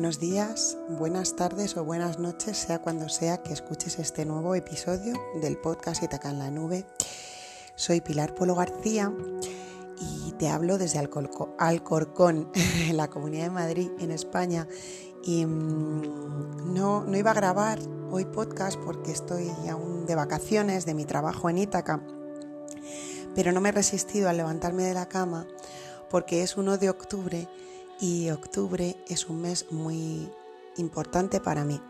Buenos días, buenas tardes o buenas noches, sea cuando sea que escuches este nuevo episodio del podcast Itaca en la Nube. Soy Pilar Polo García y te hablo desde Alcorcón, en la Comunidad de Madrid, en España. Y mm, no, no iba a grabar hoy podcast porque estoy aún de vacaciones de mi trabajo en Ítaca, pero no me he resistido a levantarme de la cama porque es 1 de octubre y octubre es un mes muy importante para mí.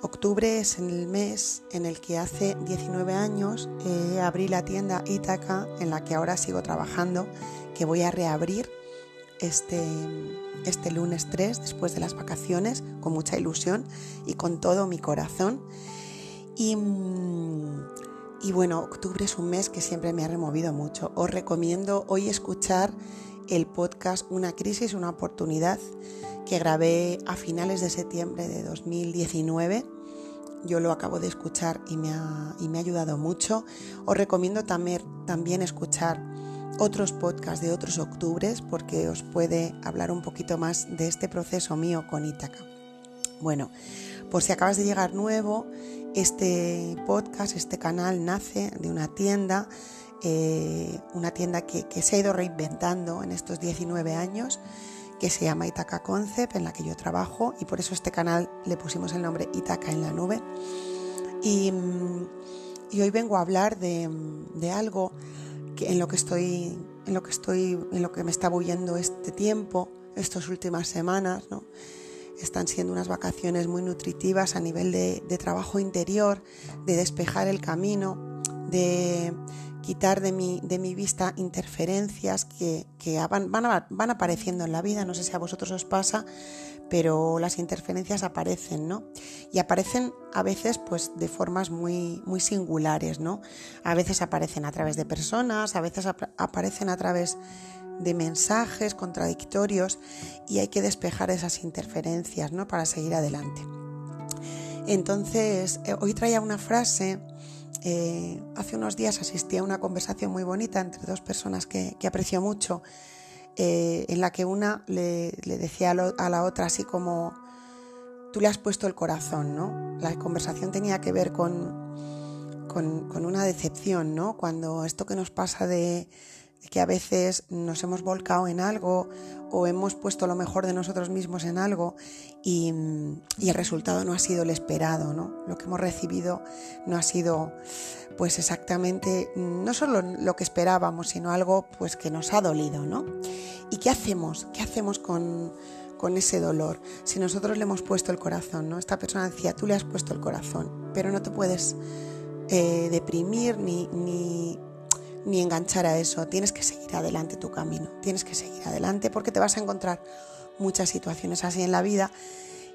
Octubre es el mes en el que hace 19 años eh, abrí la tienda Ítaca en la que ahora sigo trabajando, que voy a reabrir este, este lunes 3 después de las vacaciones con mucha ilusión y con todo mi corazón. Y, mm, y bueno, octubre es un mes que siempre me ha removido mucho. Os recomiendo hoy escuchar el podcast Una crisis, una oportunidad que grabé a finales de septiembre de 2019. Yo lo acabo de escuchar y me ha, y me ha ayudado mucho. Os recomiendo también, también escuchar otros podcasts de otros octubres porque os puede hablar un poquito más de este proceso mío con Ítaca. Bueno, por si acabas de llegar nuevo, este podcast, este canal nace de una tienda eh, una tienda que, se ha ido reinventando en estos 19 años, que se llama Itaca Concept, en la que yo trabajo, y por eso este canal le pusimos el nombre Itaca en la nube. Y, mm, hoy vengo a hablar de, algo que en lo que estoy, en lo que estoy, en lo que me está bulliendo este tiempo, estas últimas semanas, ¿no? Están siendo unas vacaciones muy nutritivas a nivel de trabajo interior, de despejar el camino, de quitar de mi, de mi vista interferencias que, van, van, apareciendo en la vida, no sé si a vosotros os pasa, pero las interferencias aparecen, ¿no? Y aparecen a veces pues de formas muy, muy singulares, ¿no? A veces aparecen a través de personas, a veces aparecen a través de mensajes contradictorios y hay que despejar esas interferencias, ¿no? Para seguir adelante. Entonces, eh, hoy traía una frase eh, hace unos días asistí a una conversación muy bonita entre dos personas que, aprecio mucho, eh, en la que una le, decía a, la otra así como, tú le has puesto el corazón, ¿no? La conversación tenía que ver con, con, una decepción, ¿no? Cuando esto que nos pasa de, que a veces nos hemos volcado en algo o hemos puesto lo mejor de nosotros mismos en algo y, el resultado no ha sido el esperado, ¿no? Lo que hemos recibido no ha sido pues exactamente no solo lo que esperábamos, sino algo pues que nos ha dolido, ¿no? ¿Y qué hacemos? ¿Qué hacemos con, ese dolor? Si nosotros le hemos puesto el corazón, ¿no? Esta persona decía, tú le has puesto el corazón, pero no te puedes eh, deprimir ni, ni ni enganchar a eso. Tienes que seguir adelante tu camino. Tienes que seguir adelante porque te vas a encontrar muchas situaciones así en la vida.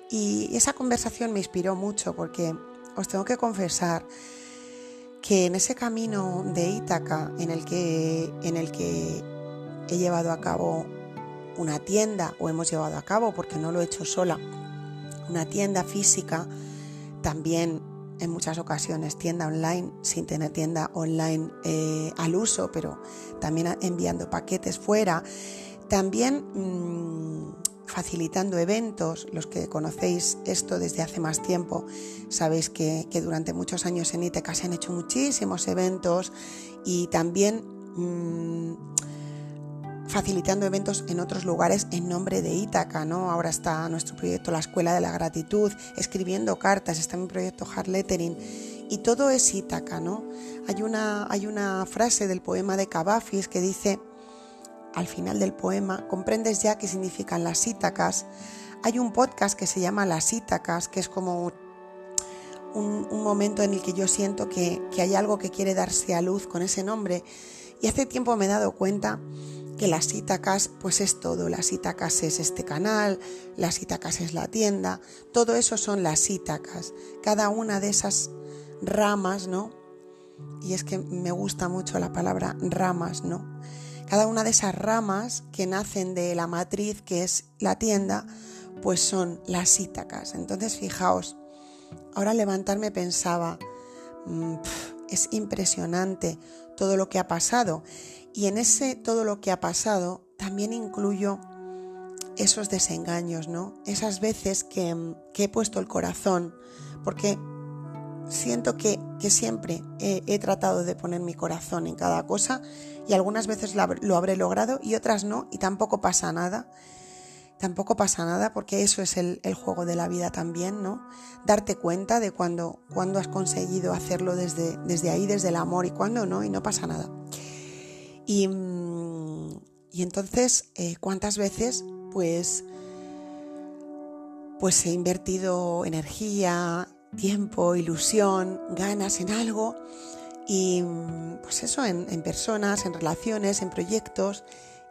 Y esa conversación me inspiró mucho porque os tengo que confesar que en ese camino de Ítaca en el que, en el que he llevado a cabo una tienda o hemos llevado a cabo porque no lo he hecho sola, una tienda física, también en muchas ocasiones tienda online sin tener tienda online eh, al uso, pero también enviando paquetes fuera. También mm, facilitando eventos, los que conocéis esto desde hace más tiempo, sabéis que, durante muchos años en ITECA se han hecho muchísimos eventos y también... Mm, facilitando eventos en otros lugares en nombre de Ítaca, ¿no? Ahora está nuestro proyecto La Escuela de la Gratitud, escribiendo cartas, está mi proyecto Hard Lettering y todo es Ítaca, ¿no? Hay una, hay una frase del poema de Cavafis que dice al final del poema, comprendes ya qué significan las Ítacas. Hay un podcast que se llama Las Ítacas, que es como un, momento en el que yo siento que, que hay algo que quiere darse a luz con ese nombre. Y hace tiempo me he dado cuenta que las Ítacas pues es todo, las Ítacas es este canal, las Ítacas es la tienda, todo eso son las Ítacas, cada una de esas ramas, ¿no? Y es que me gusta mucho la palabra ramas, ¿no? Cada una de esas ramas que nacen de la matriz que es la tienda, pues son las Ítacas. Entonces, fijaos, ahora levantarme pensaba, mm, es impresionante todo lo que ha pasado y en ese todo lo que ha pasado también incluyo esos desengaños, ¿no? Esas veces que, he puesto el corazón, porque siento que, siempre he, tratado de poner mi corazón en cada cosa y algunas veces lo habré logrado y otras no y tampoco pasa nada. Tampoco pasa nada porque eso es el, juego de la vida también, ¿no? Darte cuenta de cuando, cuando has conseguido hacerlo desde, desde ahí, desde el amor y cuando no, y no pasa nada. Y, y entonces, eh, ¿cuántas veces pues, pues he invertido energía, tiempo, ilusión, ganas en algo y pues eso en, personas, en relaciones, en proyectos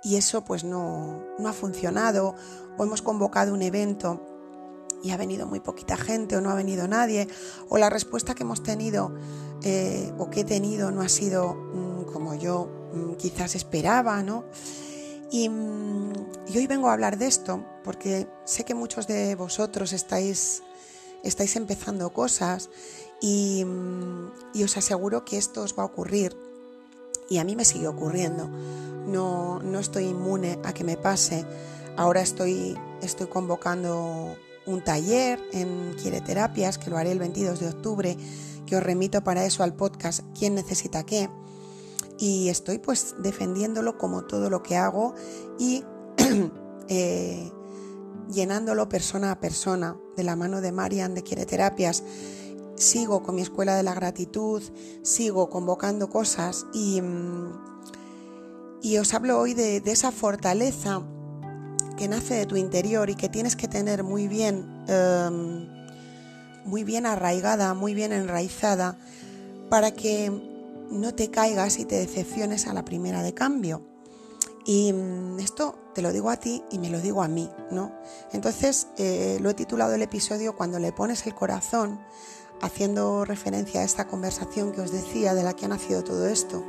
y eso pues no, no, ha funcionado o hemos convocado un evento y ha venido muy poquita gente o no ha venido nadie o la respuesta que hemos tenido eh, o que he tenido no ha sido mm, como yo mm, quizás esperaba, ¿no? Mm, y, hoy vengo a hablar de esto porque sé que muchos de vosotros estáis, estáis empezando cosas y, mm, y, os aseguro que esto os va a ocurrir. Y a mí me sigue ocurriendo. No, no estoy inmune a que me pase. Ahora estoy, estoy convocando un taller en Quiere Terapias, que lo haré el 22 de octubre, que os remito para eso al podcast ¿Quién necesita qué? Y estoy pues defendiéndolo como todo lo que hago y eh, llenándolo persona a persona de la mano de Marian de Quiere Terapias. Sigo con mi escuela de la gratitud, sigo convocando cosas y, mm, y os hablo hoy de, esa fortaleza que nace de tu interior y que tienes que tener muy bien, em, muy bien arraigada, muy bien enraizada para que no te caigas y te decepciones a la primera de cambio. Y mm, esto te lo digo a ti y me lo digo a mí, ¿no? Entonces eh, lo he titulado el episodio Cuando le pones el corazón, haciendo referencia a esta conversación que os decía de la que ha nacido todo esto.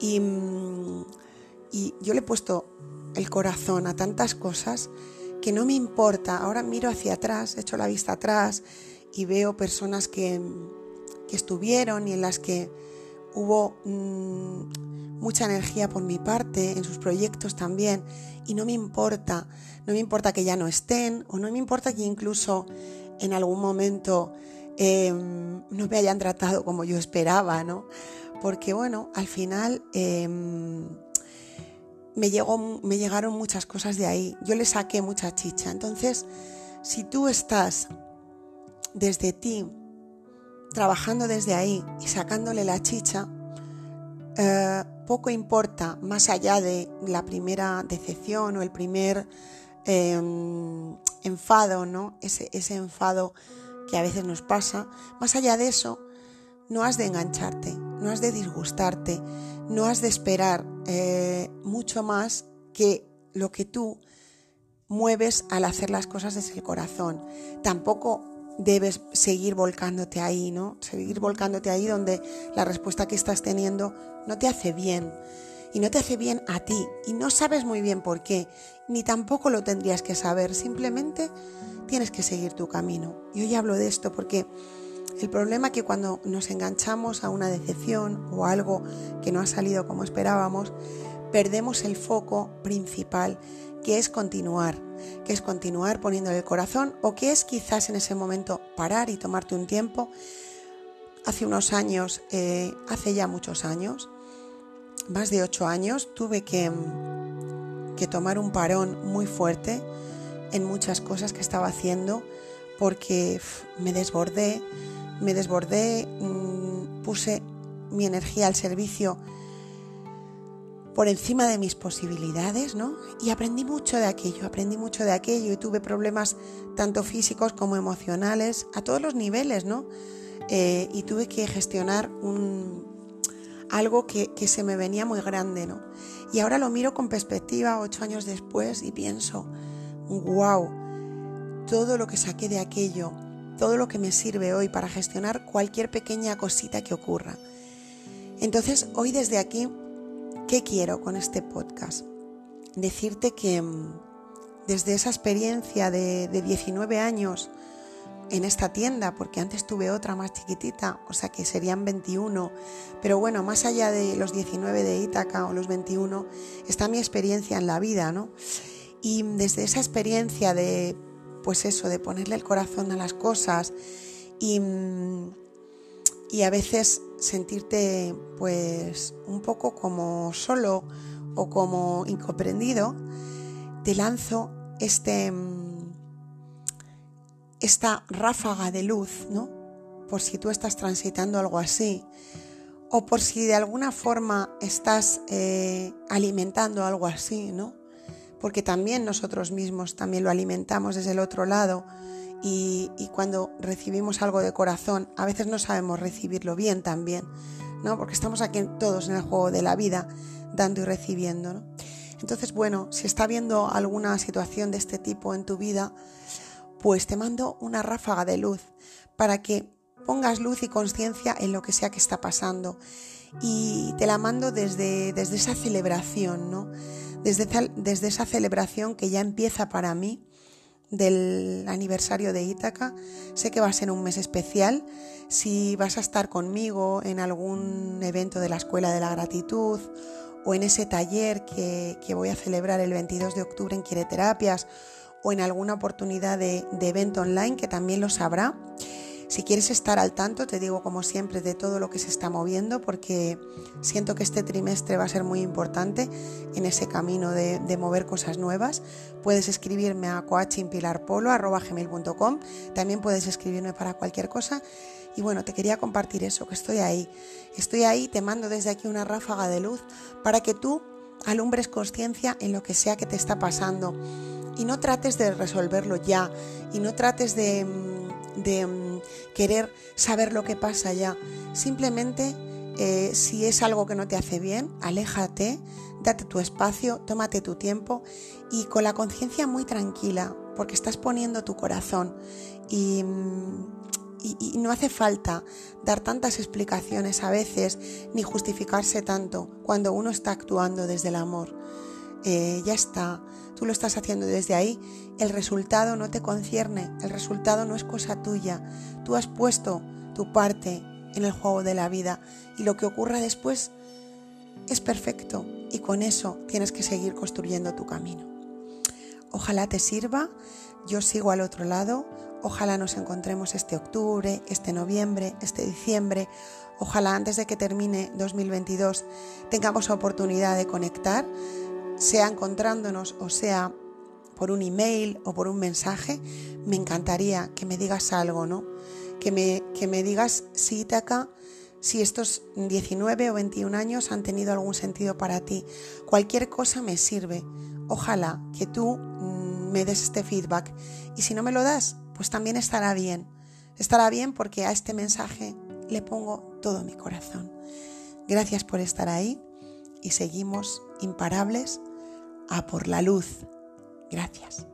Y, mm, y yo le he puesto el corazón a tantas cosas que no me importa. Ahora miro hacia atrás, echo la vista atrás y veo personas que, que estuvieron y en las que hubo mm, mucha energía por mi parte en sus proyectos también y no me importa, no me importa que ya no estén o no me importa que incluso en algún momento em, no me hayan tratado como yo esperaba, ¿no? Porque bueno, al final em, me, me llegaron muchas cosas de ahí, yo le saqué mucha chicha. Entonces, si tú estás desde ti trabajando desde ahí y sacándole la chicha, eh, poco importa más allá de la primera decepción o el primer em, enfado, ¿no? Ese, ese enfado que a veces nos pasa, más allá de eso, no has de engancharte, no has de disgustarte, no has de esperar eh, mucho más que lo que tú mueves al hacer las cosas desde el corazón. Tampoco debes seguir volcándote ahí, ¿no? Seguir volcándote ahí donde la respuesta que estás teniendo no te hace bien. Y no te hace bien a ti. Y no sabes muy bien por qué. Ni tampoco lo tendrías que saber. Simplemente tienes que seguir tu camino. Y hoy hablo de esto porque el problema es que cuando nos enganchamos a una decepción o algo que no ha salido como esperábamos, perdemos el foco principal que es continuar, que es continuar poniéndole el corazón o que es quizás en ese momento parar y tomarte un tiempo. Hace unos años, eh, hace ya muchos años, más de ocho años, tuve que, que tomar un parón muy fuerte en muchas cosas que estaba haciendo porque me desbordé, me desbordé, mm, puse mi energía al servicio por encima de mis posibilidades, ¿no? Y aprendí mucho de aquello, aprendí mucho de aquello y tuve problemas tanto físicos como emocionales a todos los niveles, ¿no? Eh, y tuve que gestionar un, algo que, que, se me venía muy grande, ¿no? Y ahora lo miro con perspectiva ocho años después y pienso, wow, todo lo que saqué de aquello, todo lo que me sirve hoy para gestionar cualquier pequeña cosita que ocurra. Entonces, hoy desde aquí ¿Qué quiero con este podcast? Decirte que mm, desde esa experiencia de, 19 años en esta tienda, porque antes tuve otra más chiquitita, o sea que serían 21, pero bueno, más allá de los 19 de Ítaca o los 21, está mi experiencia en la vida, ¿no? Y desde esa experiencia de, pues eso, de ponerle el corazón a las cosas y, y a veces sentirte pues un poco como solo o como incomprendido, te lanzo este, esta ráfaga de luz, ¿no? Por si tú estás transitando algo así, o por si de alguna forma estás eh, alimentando algo así, ¿no? Porque también nosotros mismos también lo alimentamos desde el otro lado y, cuando recibimos algo de corazón a veces no sabemos recibirlo bien también, ¿no? Porque estamos aquí todos en el juego de la vida dando y recibiendo, ¿no? Entonces, bueno, si está habiendo alguna situación de este tipo en tu vida, pues te mando una ráfaga de luz para que pongas luz y conciencia en lo que sea que está pasando. Y te la mando desde, desde esa celebración, ¿no? Desde, desde esa celebración que ya empieza para mí del aniversario de Ítaca. Sé que va a ser un mes especial. Si vas a estar conmigo en algún evento de la Escuela de la Gratitud o en ese taller que, voy a celebrar el 22 de octubre en Quiereterapias o en alguna oportunidad de, de evento online que también lo sabrá. Si quieres estar al tanto, te digo como siempre de todo lo que se está moviendo porque siento que este trimestre va a ser muy importante en ese camino de, mover cosas nuevas. Puedes escribirme a coachingpilarpolo.com, también puedes escribirme para cualquier cosa. Y bueno, te quería compartir eso, que estoy ahí. Estoy ahí, te mando desde aquí una ráfaga de luz para que tú alumbres conciencia en lo que sea que te está pasando. Y no trates de resolverlo ya, y no trates de mm, mm, querer saber lo que pasa ya. Simplemente, eh, si es algo que no te hace bien, aléjate, date tu espacio, tómate tu tiempo y con la conciencia muy tranquila, porque estás poniendo tu corazón y, mm, no hace falta dar tantas explicaciones a veces ni justificarse tanto cuando uno está actuando desde el amor. Eh, ya está, tú lo estás haciendo desde ahí, el resultado no te concierne, el resultado no es cosa tuya, tú has puesto tu parte en el juego de la vida y lo que ocurra después es perfecto y con eso tienes que seguir construyendo tu camino. Ojalá te sirva, yo sigo al otro lado, ojalá nos encontremos este octubre, este noviembre, este diciembre, ojalá antes de que termine 2022 tengamos oportunidad de conectar sea encontrándonos o sea por un email o por un mensaje, me encantaría que me digas algo, ¿no? Que me, que me digas si Itaca, si estos 19 o 21 años han tenido algún sentido para ti. Cualquier cosa me sirve. Ojalá que tú mm, me des este feedback. Y si no me lo das, pues también estará bien. Estará bien porque a este mensaje le pongo todo mi corazón. Gracias por estar ahí y seguimos imparables a por la luz. Gracias.